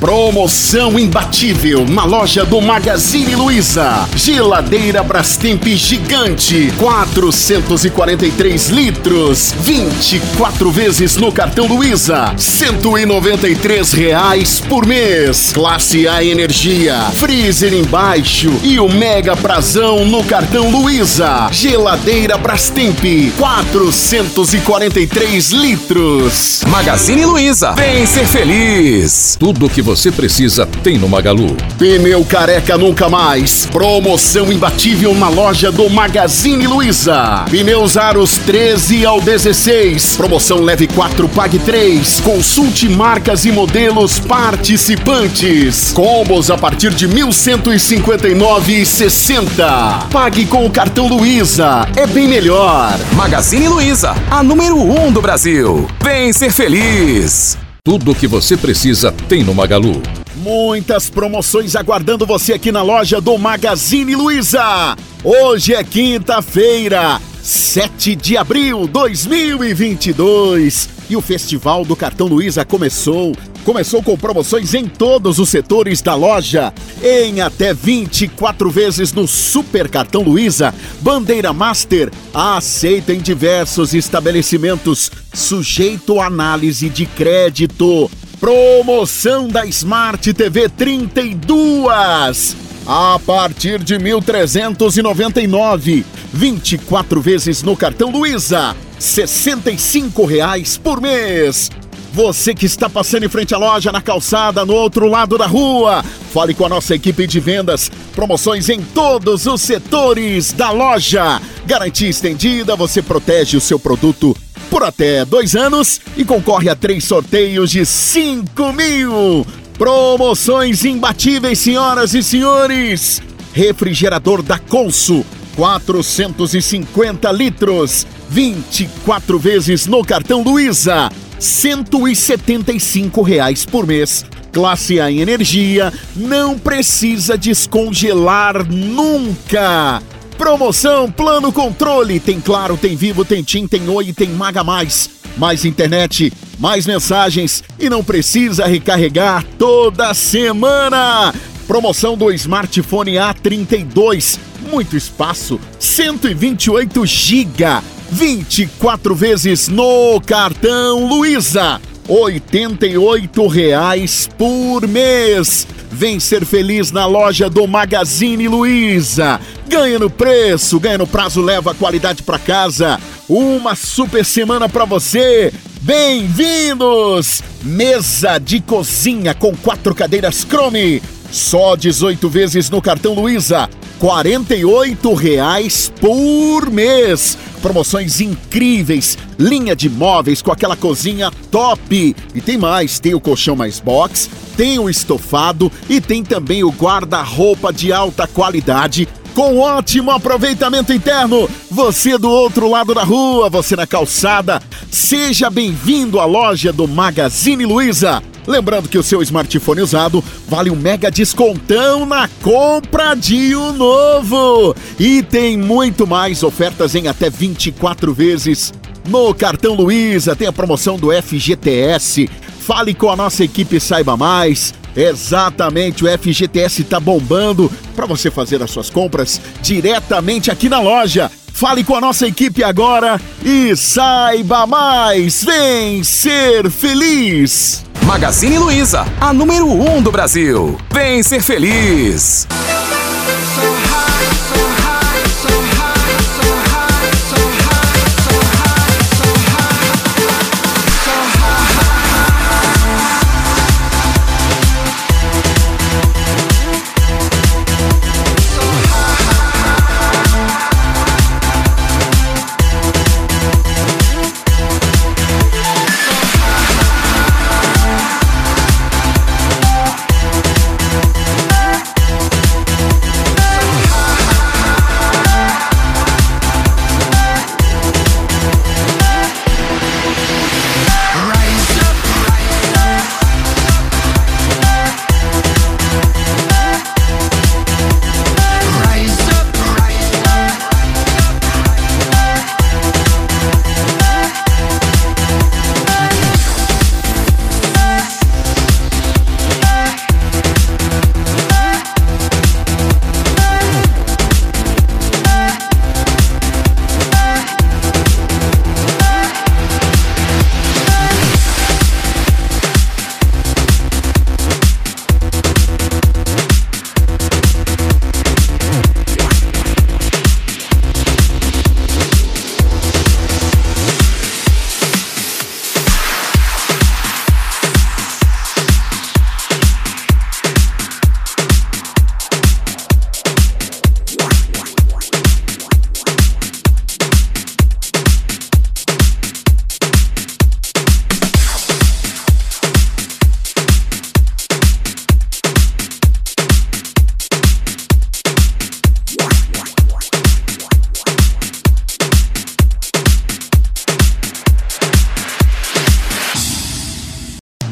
Promoção imbatível na loja do Magazine Luiza. Geladeira Brastemp gigante, 443 litros, 24 vezes no cartão Luiza, 193 reais por mês. Classe A Energia, freezer embaixo e o Mega Prazão no cartão Luiza. Geladeira Brastemp, 443 litros. Magazine Luiza, vem ser feliz. Tudo que você precisa tem no Magalu. Pneu careca nunca mais. Promoção imbatível na loja do Magazine Luiza. Pneus Aros 13 ao 16. Promoção leve 4, pague 3. Consulte marcas e modelos participantes. Combos a partir de 1159,60. Pague com o cartão Luiza. É bem melhor. Magazine Luiza, a número 1 um do Brasil. Vem ser feliz. Tudo o que você precisa tem no Magalu. Muitas promoções aguardando você aqui na loja do Magazine Luiza. Hoje é quinta-feira, 7 de abril de 2022 e o Festival do Cartão Luiza começou. Começou com promoções em todos os setores da loja. Em até 24 vezes no Super Cartão Luiza, Bandeira Master, aceita em diversos estabelecimentos, sujeito a análise de crédito. Promoção da Smart TV 32 a partir de 1.399. 24 vezes no cartão Luiza. 65 reais por mês. Você que está passando em frente à loja, na calçada, no outro lado da rua, fale com a nossa equipe de vendas. Promoções em todos os setores da loja. Garantia estendida, você protege o seu produto por até dois anos e concorre a três sorteios de 5 mil. Promoções imbatíveis, senhoras e senhores. Refrigerador da Consul, 450 litros, 24 vezes no cartão Luiza. 175 reais por mês. Classe A em energia, não precisa descongelar nunca. Promoção Plano Controle. Tem Claro, tem Vivo, tem TIM, tem Oi tem Maga Mais. Mais internet, mais mensagens e não precisa recarregar toda semana. Promoção do smartphone A32. Muito espaço, 128 GB 24 vezes no cartão Luiza. R$ reais por mês. Vem ser feliz na loja do Magazine Luiza. Ganha no preço, ganha no prazo, leva a qualidade para casa. Uma super semana para você. Bem-vindos! Mesa de cozinha com quatro cadeiras Chrome. Só 18 vezes no cartão Luiza. R$ reais por mês. Promoções incríveis, linha de móveis com aquela cozinha top. E tem mais, tem o colchão mais box, tem o estofado e tem também o guarda-roupa de alta qualidade com ótimo aproveitamento interno. Você do outro lado da rua, você na calçada, seja bem-vindo à loja do Magazine Luiza. Lembrando que o seu smartphone usado vale um mega descontão na compra de um novo. E tem muito mais ofertas em até 24 vezes. No cartão Luiza tem a promoção do FGTS. Fale com a nossa equipe e saiba mais. Exatamente, o FGTS está bombando para você fazer as suas compras diretamente aqui na loja. Fale com a nossa equipe agora e saiba mais. Vem ser feliz! Magazine Luiza, a número 1 um do Brasil. Vem ser feliz!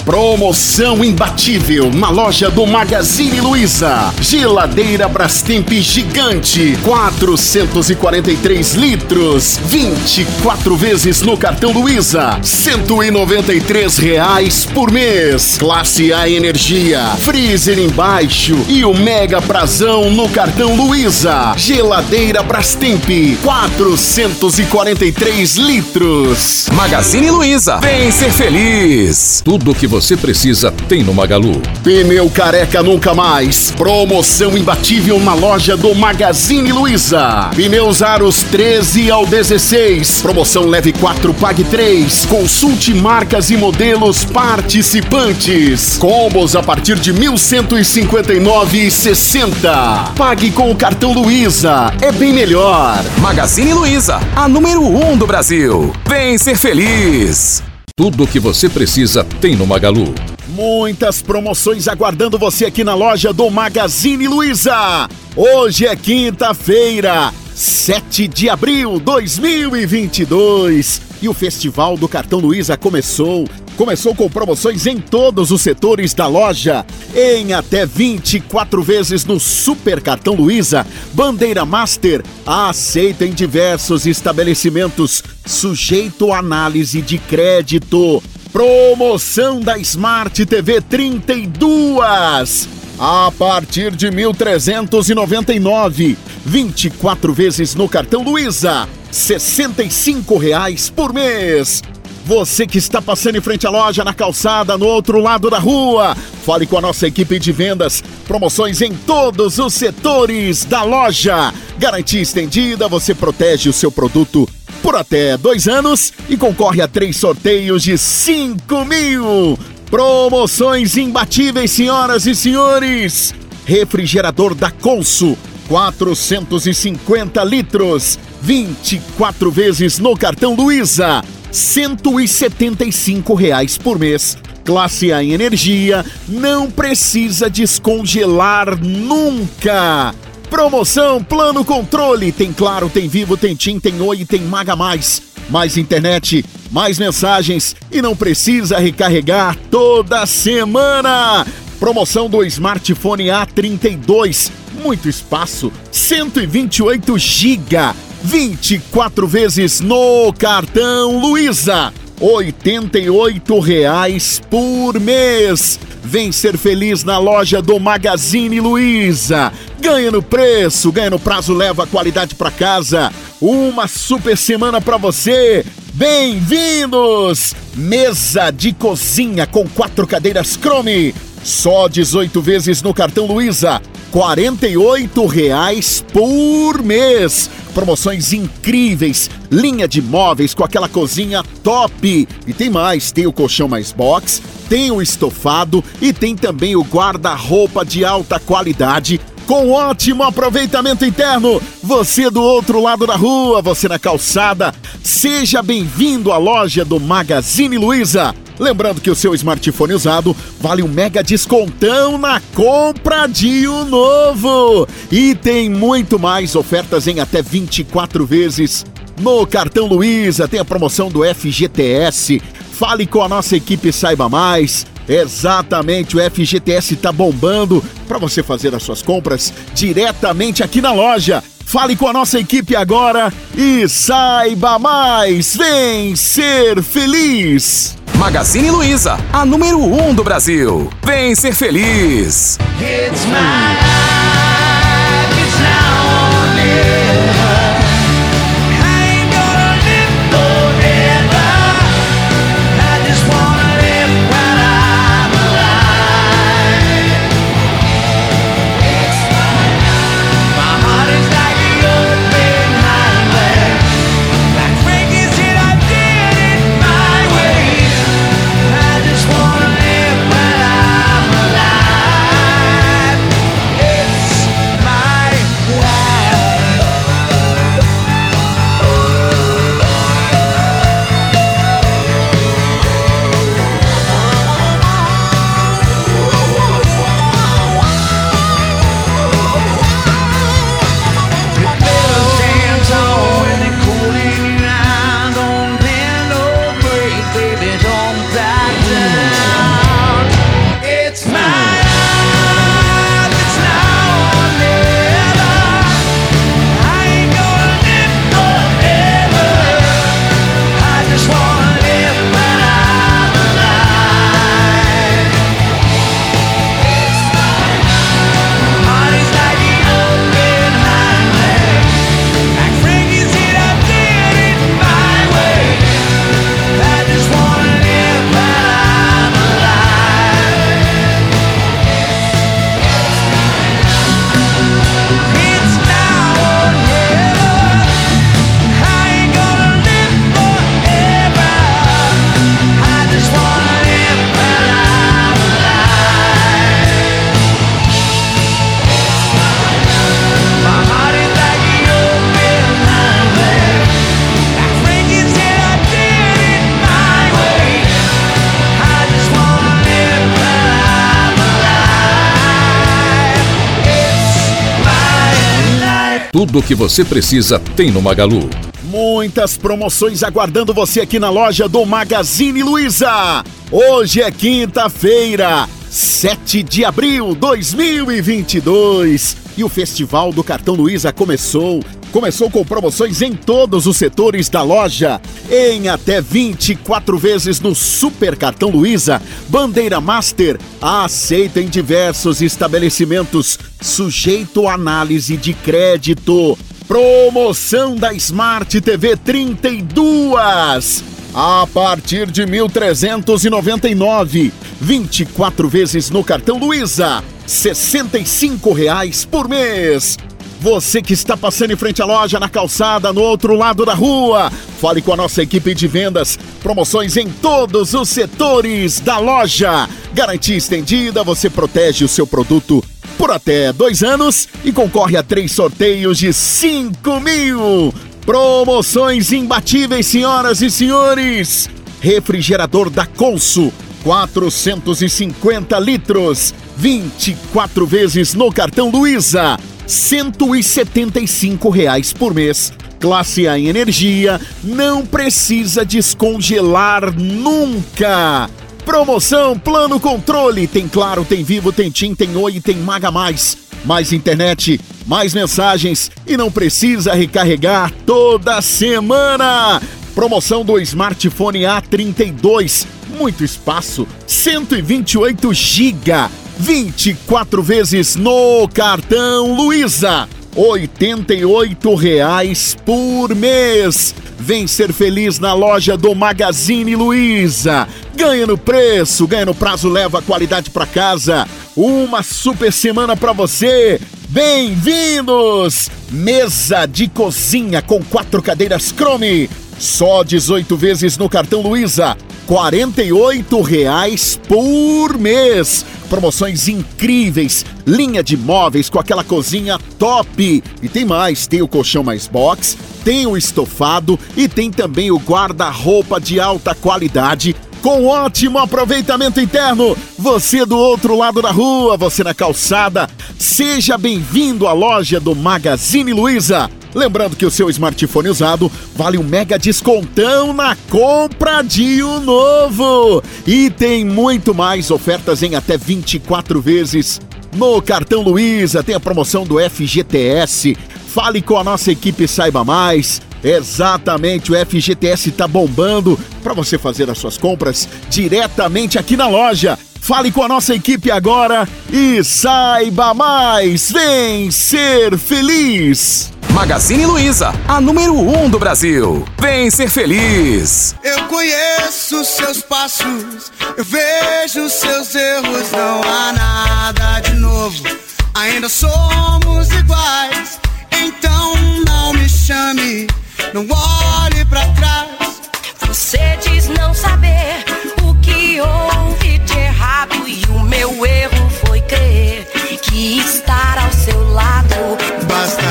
Promoção imbatível na loja do Magazine Luiza. Geladeira Brastemp gigante, 443 litros, 24 vezes no cartão Luiza, 193 reais por mês. Classe A Energia, freezer embaixo e o Mega Prazão no cartão Luiza. Geladeira Brastemp, 443 litros. Magazine Luiza, vem ser feliz. Tudo que você precisa tem no Magalu. Pneu careca nunca mais. Promoção imbatível na loja do Magazine Luiza. Pneus Aros 13 ao 16. Promoção leve 4, pague 3. Consulte marcas e modelos participantes. Combos a partir de 1159,60. Pague com o cartão Luiza. É bem melhor. Magazine Luiza, a número 1 um do Brasil. Vem ser feliz. Tudo o que você precisa tem no Magalu. Muitas promoções aguardando você aqui na loja do Magazine Luiza. Hoje é quinta-feira, 7 de abril de 2022. E o Festival do Cartão Luiza começou. Começou com promoções em todos os setores da loja. Em até 24 vezes no Super Cartão Luiza, Bandeira Master, aceita em diversos estabelecimentos, sujeito a análise de crédito. Promoção da Smart TV 32. A partir de 1.399, 24 vezes no cartão Luiza, 65 reais por mês. Você que está passando em frente à loja, na calçada, no outro lado da rua, fale com a nossa equipe de vendas. Promoções em todos os setores da loja. Garantia estendida, você protege o seu produto por até dois anos e concorre a três sorteios de 5 mil. Promoções imbatíveis, senhoras e senhores. Refrigerador da Consul, 450 litros, 24 vezes no cartão Luiza, 175 reais por mês. Classe A em energia, não precisa descongelar nunca. Promoção Plano Controle. Tem Claro, tem Vivo, tem TIM, tem Oi, tem Maga Mais. Mais internet, mais mensagens e não precisa recarregar toda semana. Promoção do smartphone A32. Muito espaço, 128 GB. 24 vezes no cartão Luiza. R$ 88 por mês. Vem ser feliz na loja do Magazine Luiza. Ganha no preço, ganha no prazo, leva a qualidade para casa. Uma super semana para você. Bem-vindos! Mesa de cozinha com quatro cadeiras Chrome. Só 18 vezes no cartão Luiza. R$ reais por mês. Promoções incríveis, linha de móveis com aquela cozinha top. E tem mais, tem o colchão mais box, tem o estofado e tem também o guarda-roupa de alta qualidade com ótimo aproveitamento interno. Você do outro lado da rua, você na calçada, seja bem-vindo à loja do Magazine Luiza. Lembrando que o seu smartphone usado vale um mega descontão na compra de um novo. E tem muito mais ofertas em até 24 vezes. No cartão Luiza tem a promoção do FGTS. Fale com a nossa equipe Saiba Mais. Exatamente, o FGTS está bombando para você fazer as suas compras diretamente aqui na loja. Fale com a nossa equipe agora e saiba mais. Vem ser feliz! Magazine Luiza, a número 1 um do Brasil. Vem ser feliz! It's Tudo o que você precisa tem no Magalu. Muitas promoções aguardando você aqui na loja do Magazine Luiza. Hoje é quinta-feira, 7 de abril de 2022 e o Festival do Cartão Luiza começou. Começou com promoções em todos os setores da loja, em até 24 vezes no Super Cartão Luiza, Bandeira Master, aceita em diversos estabelecimentos, sujeito a análise de crédito. Promoção da Smart TV 32 a partir de 1.399, 24 vezes no cartão Luiza, 65 reais por mês. Você que está passando em frente à loja, na calçada, no outro lado da rua, fale com a nossa equipe de vendas. Promoções em todos os setores da loja. Garantia estendida, você protege o seu produto por até dois anos e concorre a três sorteios de 5 mil. Promoções imbatíveis, senhoras e senhores. Refrigerador da Consul, 450 litros, 24 vezes no cartão Luiza, 175 reais por mês. Classe A em energia, não precisa descongelar nunca. Promoção Plano Controle. Tem Claro, tem Vivo, tem TIM, tem Oi tem Maga Mais. Mais internet, mais mensagens e não precisa recarregar toda semana. Promoção do smartphone A32. Muito espaço, 128 GB. 24 vezes no cartão Luiza. 88 reais por mês. Vem ser feliz na loja do Magazine Luiza. Ganha no preço, ganha no prazo, leva a qualidade para casa. Uma super semana para você. Bem-vindos! Mesa de cozinha com quatro cadeiras Chrome. Só 18 vezes no cartão Luiza. 48 reais por mês. Promoções incríveis, linha de móveis com aquela cozinha top. E tem mais, tem o colchão mais box, tem o estofado e tem também o guarda-roupa de alta qualidade com ótimo aproveitamento interno. Você do outro lado da rua, você na calçada, seja bem-vindo à loja do Magazine Luiza. Lembrando que o seu smartphone usado vale um mega descontão na compra de um novo. E tem muito mais ofertas em até 24 vezes. No cartão Luiza tem a promoção do FGTS. Fale com a nossa equipe e saiba mais. Exatamente, o FGTS está bombando para você fazer as suas compras diretamente aqui na loja. Fale com a nossa equipe agora e saiba mais. Vem ser feliz. Magazine Luiza, a número 1 um do Brasil. Vem ser feliz. Eu conheço seus passos, eu vejo seus erros, não há nada de novo. Ainda somos iguais, então não me chame não olhe para trás. Você diz não saber o que houve de errado e o meu erro foi crer que estar ao seu lado bastaria.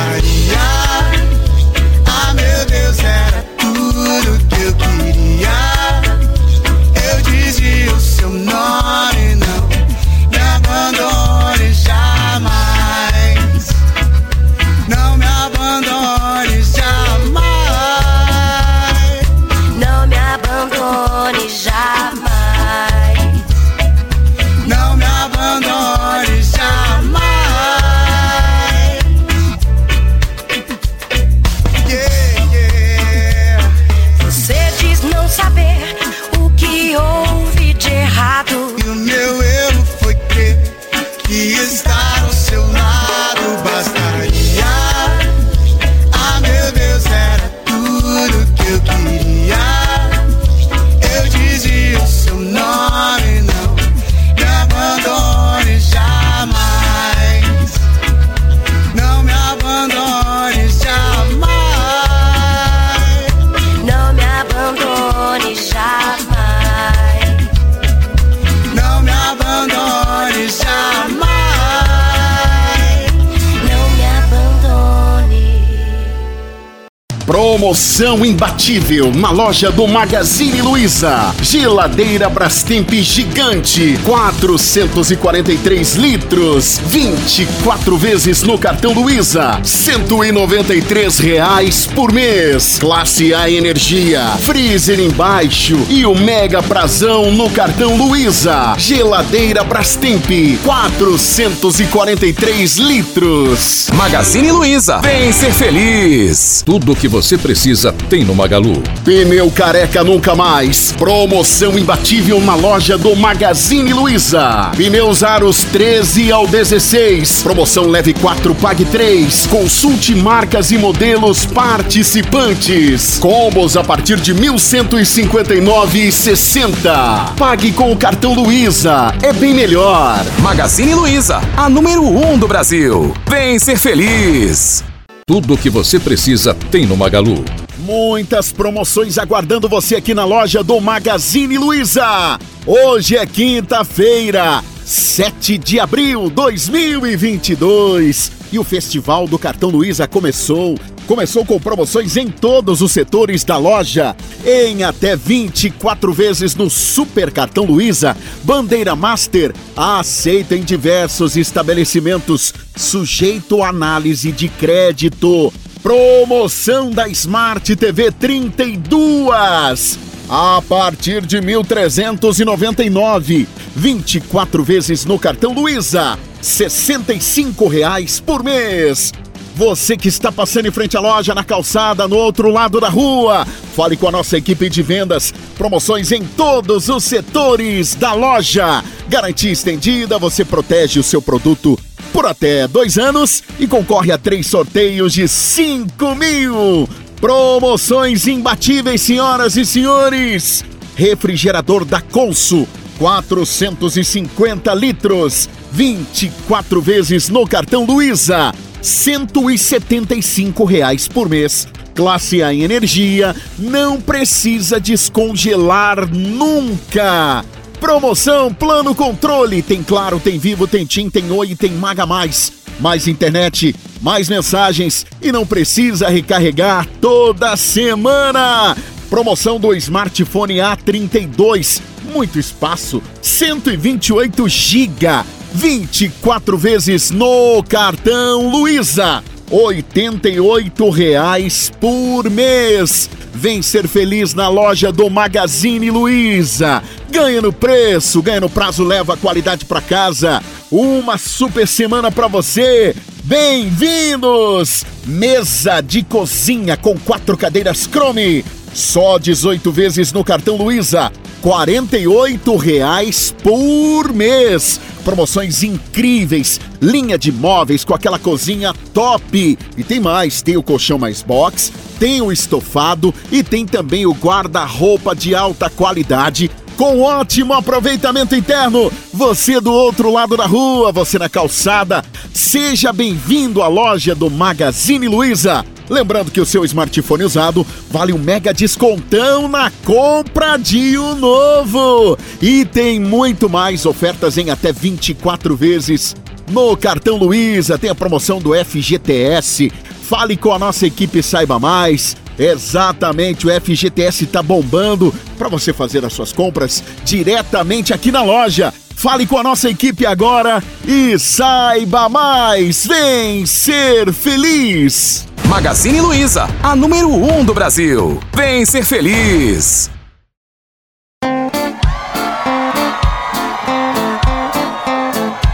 people Promoção imbatível na loja do Magazine Luiza. Geladeira Brastemp gigante, 443 litros, 24 vezes no cartão Luiza, 193 reais por mês. Classe A Energia, freezer embaixo e o Mega Prazão no cartão Luiza. Geladeira Brastemp, 443 litros. Magazine Luiza, vem ser feliz. Tudo o que você precisa tem no Magalu. Pneu careca nunca mais. Promoção imbatível na loja do Magazine Luiza. Pneus Aros 13 ao 16. Promoção leve 4, pague 3. Consulte marcas e modelos participantes. Combos a partir de 1159,60. Pague com o cartão Luiza. É bem melhor. Magazine Luiza, a número 1 um do Brasil. Vem ser feliz. Tudo o que você precisa tem no Magalu. Muitas promoções aguardando você aqui na loja do Magazine Luiza. Hoje é quinta-feira, 7 de abril de 2022 e o Festival do Cartão Luiza começou. Começou com promoções em todos os setores da loja, em até 24 vezes no Super Cartão Luiza, Bandeira Master, aceita em diversos estabelecimentos, sujeito a análise de crédito. Promoção da Smart TV 32 a partir de 1.399, 24 vezes no cartão Luiza, 65 reais por mês. Você que está passando em frente à loja, na calçada, no outro lado da rua, fale com a nossa equipe de vendas. Promoções em todos os setores da loja. Garantia estendida, você protege o seu produto por até dois anos e concorre a três sorteios de 5 mil. Promoções imbatíveis, senhoras e senhores. Refrigerador da Consul, 450 litros, 24 vezes no cartão Luiza, 175 reais por mês. Classe A em energia, não precisa descongelar nunca. Promoção Plano Controle. Tem Claro, tem Vivo, tem TIM, tem Oi, tem Maga Mais. Mais internet, mais mensagens e não precisa recarregar toda semana. Promoção do smartphone A32. Muito espaço, 128 GB. 24 vezes no cartão Luiza. R$ 88,00 por mês. Vem ser feliz na loja do Magazine Luiza. Ganha no preço, ganha no prazo, leva a qualidade para casa. Uma super semana para você. Bem-vindos! Mesa de cozinha com quatro cadeiras Chrome. Só 18 vezes no cartão Luiza. R$ 48,00 por mês. Promoções incríveis, linha de móveis com aquela cozinha top. E tem mais, tem o colchão mais box, tem o estofado e tem também o guarda-roupa de alta qualidade com ótimo aproveitamento interno. Você do outro lado da rua, você na calçada, seja bem-vindo à loja do Magazine Luiza. Lembrando que o seu smartphone usado vale um mega descontão na compra de um novo. E tem muito mais ofertas em até 24 vezes. No cartão Luiza tem a promoção do FGTS. Fale com a nossa equipe Saiba Mais. Exatamente, o FGTS está bombando para você fazer as suas compras diretamente aqui na loja. Fale com a nossa equipe agora e saiba mais. Vem ser feliz! Magazine Luiza, a número 1 um do Brasil. Vem ser feliz.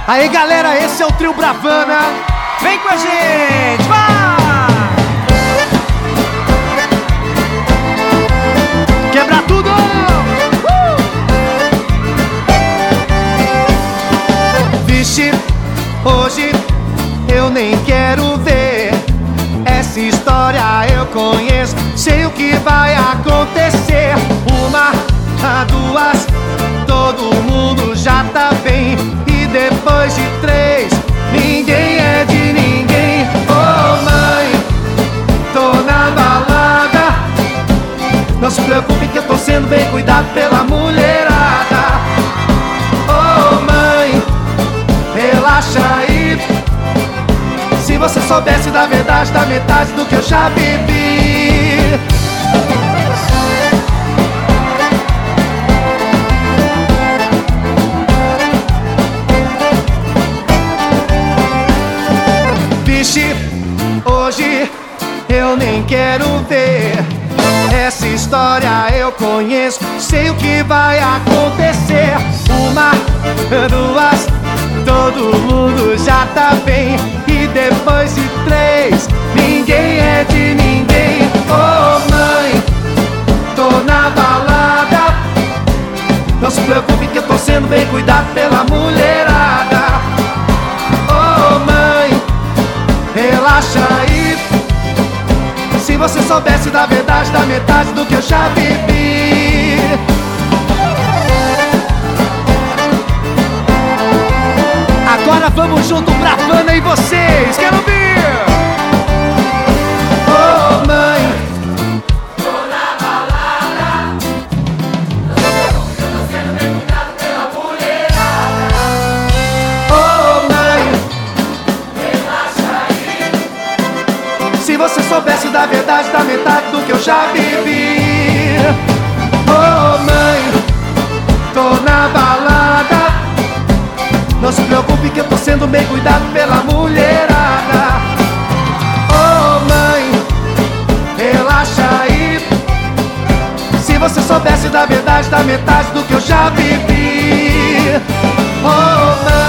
Aí galera, esse é o Trio Bravana. Vem com a gente, vai! Quebra tudo! Uh! Vixe, hoje eu nem quero história eu conheço, sei o que vai acontecer. Uma, duas, todo mundo já tá bem. E depois de três, ninguém é soubesse da verdade da metade do que eu já bebi. Vixe, hoje eu nem quero ver. Essa história eu conheço, sei o que vai acontecer. Uma, duas, todo mundo já tá bem. Da verdade, da metade do que eu já vivi. Agora vamos junto pra Fana e vocês. Quero ouvir! da verdade da metade do que eu já vivi. Oh mãe, tô na balada. Não se preocupe que eu tô sendo bem cuidado pela mulherada. Oh mãe, relaxa aí. Se você soubesse da verdade da metade do que eu já vivi. Oh mãe.